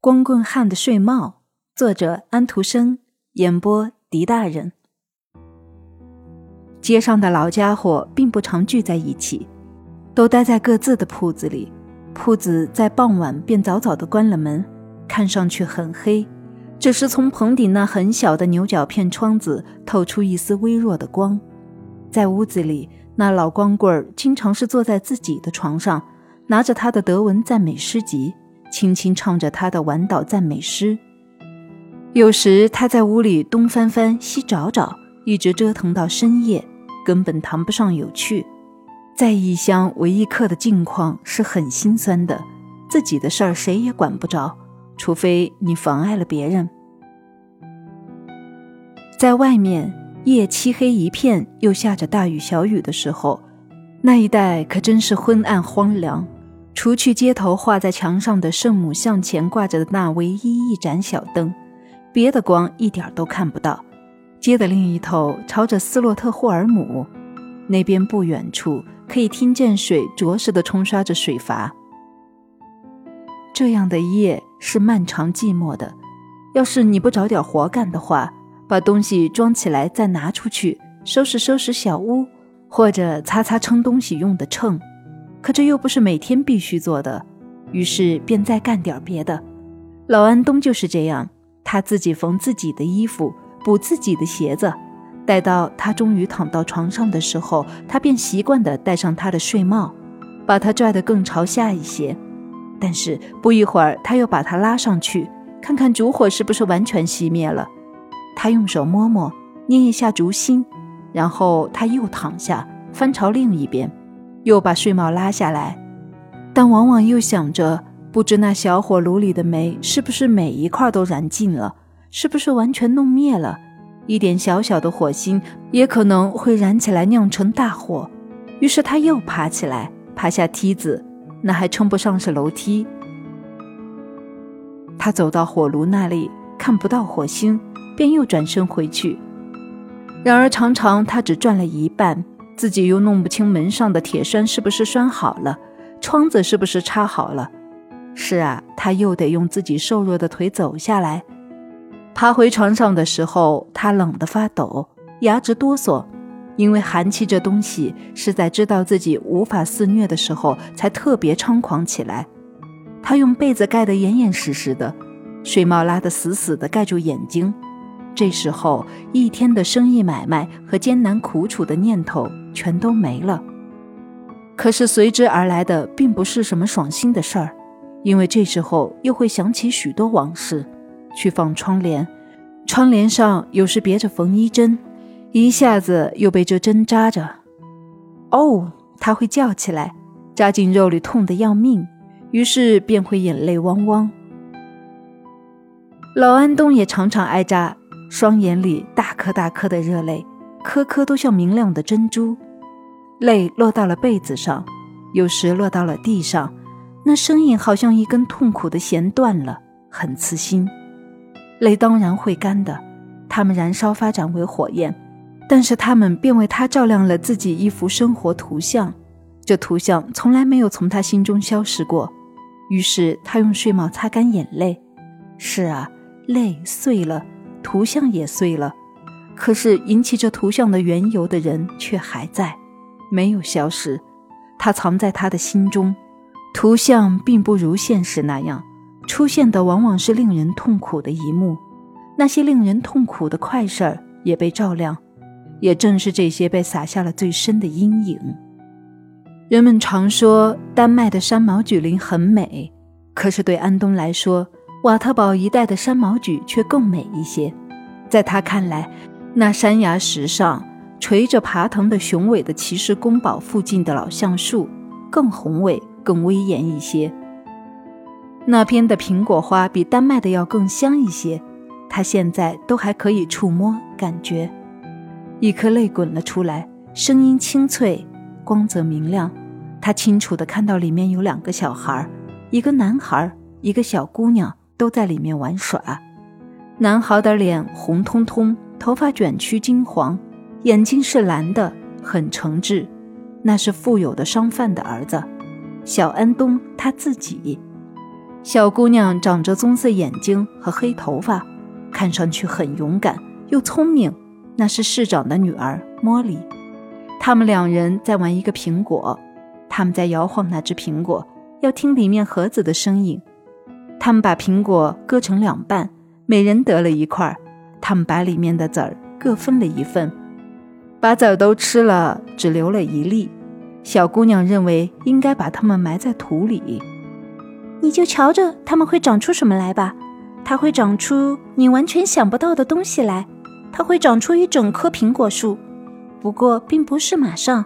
光棍汉的睡帽，作者安徒生，演播狄大人。街上的老家伙并不常聚在一起，都待在各自的铺子里。铺子在傍晚便早早的关了门，看上去很黑，只是从棚顶那很小的牛角片窗子透出一丝微弱的光。在屋子里，那老光棍儿经常是坐在自己的床上，拿着他的德文赞美诗集。轻轻唱着他的晚岛赞美诗，有时他在屋里东翻翻西找找，一直折腾到深夜，根本谈不上有趣。在异乡为一客的境况是很心酸的，自己的事儿谁也管不着，除非你妨碍了别人。在外面夜漆黑一片，又下着大雨小雨的时候，那一带可真是昏暗荒凉。除去街头画在墙上的圣母像前挂着的那唯一一盏小灯，别的光一点都看不到。街的另一头朝着斯洛特霍尔姆，那边不远处可以听见水着实的冲刷着水阀。这样的夜是漫长寂寞的。要是你不找点活干的话，把东西装起来再拿出去，收拾收拾小屋，或者擦擦称东西用的秤。可这又不是每天必须做的，于是便再干点别的。老安东就是这样，他自己缝自己的衣服，补自己的鞋子。待到他终于躺到床上的时候，他便习惯地戴上他的睡帽，把它拽得更朝下一些。但是不一会儿，他又把它拉上去，看看烛火是不是完全熄灭了。他用手摸摸，捏一下烛芯，然后他又躺下，翻朝另一边。又把睡帽拉下来，但往往又想着，不知那小火炉里的煤是不是每一块都燃尽了，是不是完全弄灭了？一点小小的火星也可能会燃起来，酿成大火。于是他又爬起来，爬下梯子，那还称不上是楼梯。他走到火炉那里，看不到火星，便又转身回去。然而常常他只转了一半。自己又弄不清门上的铁栓是不是拴好了，窗子是不是插好了。是啊，他又得用自己瘦弱的腿走下来。爬回床上的时候，他冷得发抖，牙直哆嗦，因为寒气这东西是在知道自己无法肆虐的时候才特别猖狂起来。他用被子盖得严严实实的，睡帽拉得死死的盖住眼睛。这时候，一天的生意买卖和艰难苦楚的念头全都没了。可是随之而来的并不是什么爽心的事儿，因为这时候又会想起许多往事。去放窗帘，窗帘上有时别着缝衣针，一下子又被这针扎着。哦，他会叫起来，扎进肉里痛得要命，于是便会眼泪汪汪。老安东也常常挨扎。双眼里大颗大颗的热泪，颗颗都像明亮的珍珠。泪落到了被子上，有时落到了地上，那声音好像一根痛苦的弦断了，很刺心。泪当然会干的，它们燃烧发展为火焰，但是它们便为他照亮了自己一幅生活图像。这图像从来没有从他心中消失过。于是他用睡帽擦干眼泪。是啊，泪碎了。图像也碎了，可是引起这图像的缘由的人却还在，没有消失。他藏在他的心中。图像并不如现实那样，出现的往往是令人痛苦的一幕。那些令人痛苦的快事儿也被照亮，也正是这些被撒下了最深的阴影。人们常说丹麦的山毛榉林很美，可是对安东来说，瓦特堡一带的山毛榉却更美一些，在他看来，那山崖石上垂着爬藤的雄伟的骑士宫堡附近的老橡树更宏伟、更威严一些。那边的苹果花比丹麦的要更香一些，他现在都还可以触摸、感觉。一颗泪滚了出来，声音清脆，光泽明亮。他清楚地看到里面有两个小孩，一个男孩，一个小姑娘。都在里面玩耍。男孩的脸红彤彤，头发卷曲金黄，眼睛是蓝的，很诚挚。那是富有的商贩的儿子，小安东他自己。小姑娘长着棕色眼睛和黑头发，看上去很勇敢又聪明。那是市长的女儿莫莉。他们两人在玩一个苹果，他们在摇晃那只苹果，要听里面盒子的声音。他们把苹果割成两半，每人得了一块。他们把里面的籽儿各分了一份，把籽儿都吃了，只留了一粒。小姑娘认为应该把它们埋在土里。你就瞧着它们会长出什么来吧，它会长出你完全想不到的东西来，它会长出一整棵苹果树。不过并不是马上。